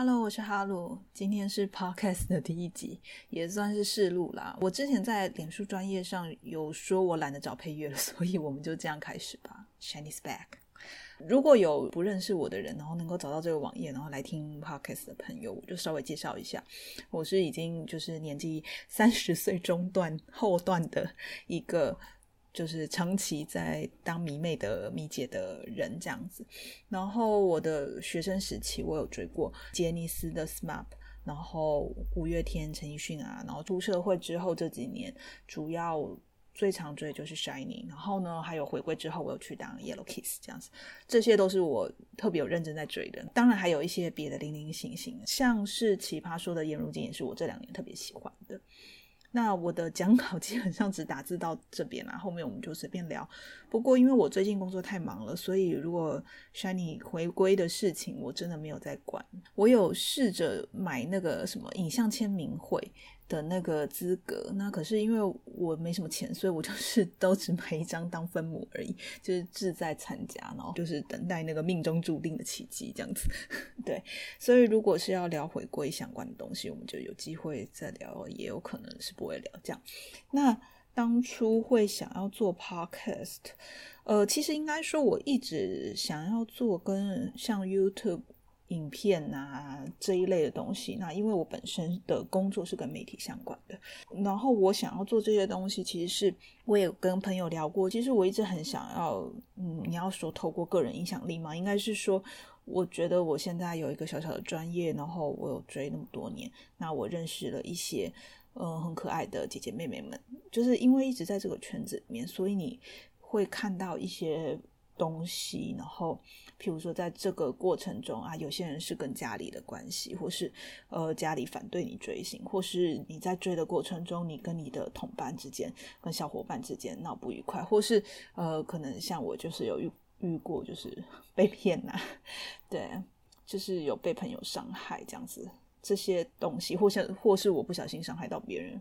Hello，我是哈鲁，今天是 Podcast 的第一集，也算是试录啦。我之前在脸书专业上有说我懒得找配乐了，所以我们就这样开始吧。Chinese back。如果有不认识我的人，然后能够找到这个网页，然后来听 Podcast 的朋友，我就稍微介绍一下，我是已经就是年纪三十岁中段后段的一个。就是长期在当迷妹的迷姐的人这样子，然后我的学生时期我有追过杰尼斯的 SMAP，然后五月天陈奕迅啊，然后出社会之后这几年主要最常追就是 Shining，然后呢还有回归之后我有去当 Yellow Kiss 这样子，这些都是我特别有认真在追的。当然还有一些别的零零星星，像是奇葩说的颜如晶也是我这两年特别喜欢的。那我的讲稿基本上只打字到这边啦，后面我们就随便聊。不过因为我最近工作太忙了，所以如果 Shiny 回归的事情，我真的没有在管。我有试着买那个什么影像签名会。的那个资格，那可是因为我没什么钱，所以我就是 都只买一张当分母而已，就是志在参加，然后就是等待那个命中注定的奇迹这样子。对，所以如果是要聊回归相关的东西，我们就有机会再聊，也有可能是不会聊这样。那当初会想要做 podcast，呃，其实应该说我一直想要做跟像 YouTube。影片啊这一类的东西，那因为我本身的工作是跟媒体相关的，然后我想要做这些东西，其实是我也跟朋友聊过，其实我一直很想要，嗯，你要说透过个人影响力嘛，应该是说，我觉得我现在有一个小小的专业，然后我有追那么多年，那我认识了一些，嗯，很可爱的姐姐妹妹们，就是因为一直在这个圈子里面，所以你会看到一些。东西，然后，譬如说，在这个过程中啊，有些人是跟家里的关系，或是呃家里反对你追星，或是你在追的过程中，你跟你的同伴之间、跟小伙伴之间闹不愉快，或是呃，可能像我就是有遇遇过，就是 被骗呐，对，就是有被朋友伤害这样子，这些东西，或像或是我不小心伤害到别人。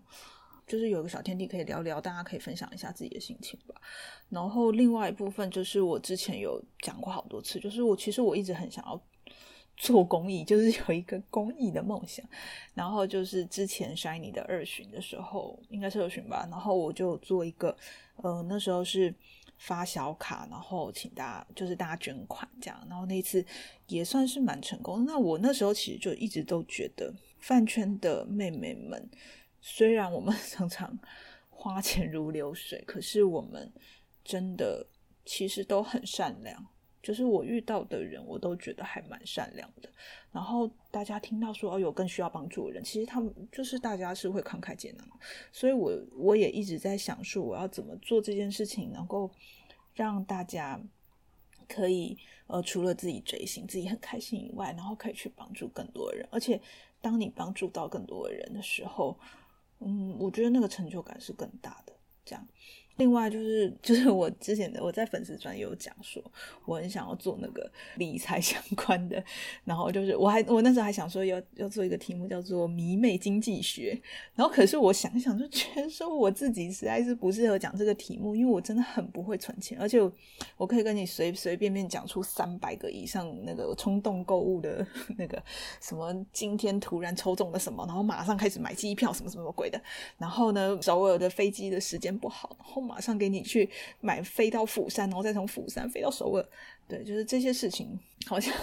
就是有个小天地可以聊聊，大家可以分享一下自己的心情吧。然后另外一部分就是我之前有讲过好多次，就是我其实我一直很想要做公益，就是有一个公益的梦想。然后就是之前 Shiny 的二巡的时候，应该是二巡吧。然后我就做一个，呃，那时候是发小卡，然后请大家就是大家捐款这样。然后那次也算是蛮成功。那我那时候其实就一直都觉得饭圈的妹妹们。虽然我们 常常花钱如流水，可是我们真的其实都很善良。就是我遇到的人，我都觉得还蛮善良的。然后大家听到说哦有更需要帮助的人，其实他们就是大家是会慷慨解囊。所以我我也一直在想说，我要怎么做这件事情，能够让大家可以呃除了自己追星自己很开心以外，然后可以去帮助更多人。而且当你帮助到更多的人的时候，嗯，我觉得那个成就感是更大的，这样。另外就是，就是我之前的我在粉丝专有讲说，我很想要做那个理财相关的，然后就是我还我那时候还想说要要做一个题目叫做迷妹经济学，然后可是我想想就觉得说我自己实在是不适合讲这个题目，因为我真的很不会存钱，而且我可以跟你随随便便讲出三百个以上那个冲动购物的 那个什么今天突然抽中了什么，然后马上开始买机票什么什么鬼的，然后呢首尔的飞机的时间不好，然后。马上给你去买飞到釜山，然后再从釜山飞到首尔。对，就是这些事情，好像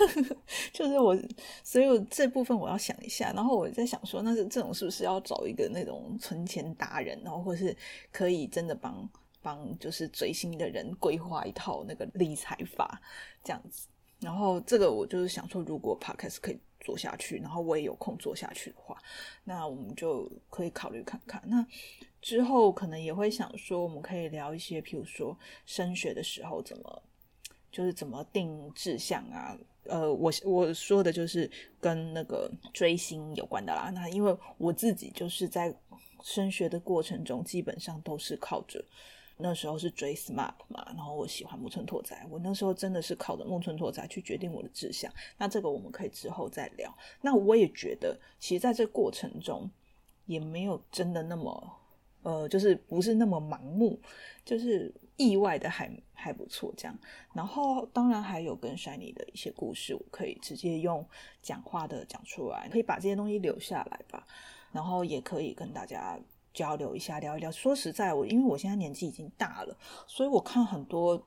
就是我，所以我这部分我要想一下。然后我在想说，那是这种是不是要找一个那种存钱达人，然后或是可以真的帮帮就是追星的人规划一套那个理财法这样子。然后这个我就是想说，如果 Podcast 可以做下去，然后我也有空做下去的话，那我们就可以考虑看看。那之后可能也会想说，我们可以聊一些，譬如说升学的时候怎么，就是怎么定志向啊。呃，我我说的就是跟那个追星有关的啦。那因为我自己就是在升学的过程中，基本上都是靠着。那时候是追 SMAP 嘛，然后我喜欢木村拓哉，我那时候真的是靠着木村拓哉去决定我的志向。那这个我们可以之后再聊。那我也觉得，其实在这过程中也没有真的那么，呃，就是不是那么盲目。就是意外的还还不错，这样。然后当然还有跟 Shiny 的一些故事，我可以直接用讲话的讲出来，可以把这些东西留下来吧。然后也可以跟大家交流一下，聊一聊。说实在，我因为我现在年纪已经大了，所以我看很多。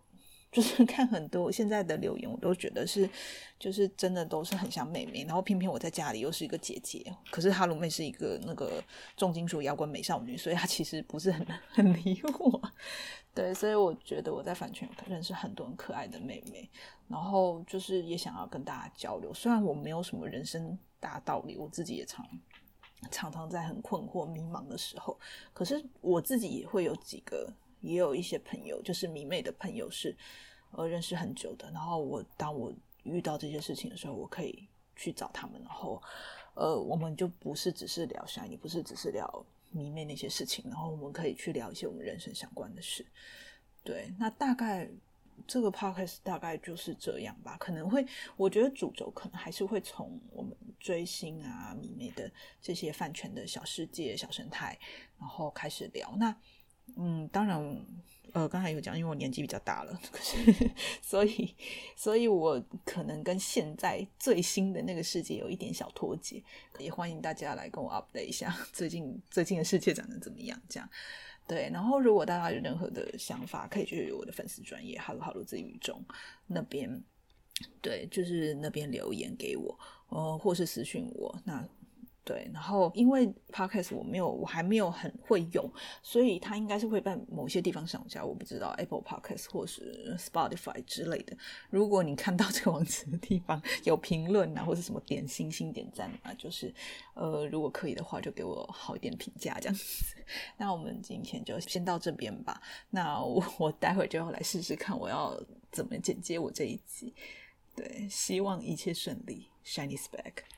就是看很多现在的留言，我都觉得是，就是真的都是很像妹妹。然后偏偏我在家里又是一个姐姐，可是哈鲁妹是一个那个重金属摇滚美少女，所以她其实不是很很理我。对，所以我觉得我在反圈认识很多很可爱的妹妹，然后就是也想要跟大家交流。虽然我没有什么人生大道理，我自己也常常常在很困惑迷茫的时候，可是我自己也会有几个。也有一些朋友，就是迷妹的朋友，是呃认识很久的。然后我当我遇到这些事情的时候，我可以去找他们。然后呃，我们就不是只是聊山，也不是只是聊迷妹那些事情。然后我们可以去聊一些我们人生相关的事。对，那大概这个 podcast 大概就是这样吧。可能会，我觉得主轴可能还是会从我们追星啊、迷妹的这些饭圈的小世界、小生态，然后开始聊。那嗯，当然，呃，刚才有讲，因为我年纪比较大了，可是所以，所以我可能跟现在最新的那个世界有一点小脱节，也欢迎大家来跟我 update 一下 最近最近的世界长得怎么样，这样对。然后，如果大家有任何的想法，可以去我的粉丝专业 “hello hello 自语中”那边，对，就是那边留言给我，呃，或是私讯我，那。对，然后因为 podcast 我没有，我还没有很会用，所以它应该是会在某些地方上架，我不知道 Apple Podcast 或是 Spotify 之类的。如果你看到这个网址的地方有评论啊，或者什么点星星点赞啊，就是呃，如果可以的话，就给我好一点评价这样子。那我们今天就先到这边吧。那我我待会就要来试试看，我要怎么剪接我这一集。对，希望一切顺利。Shiny back。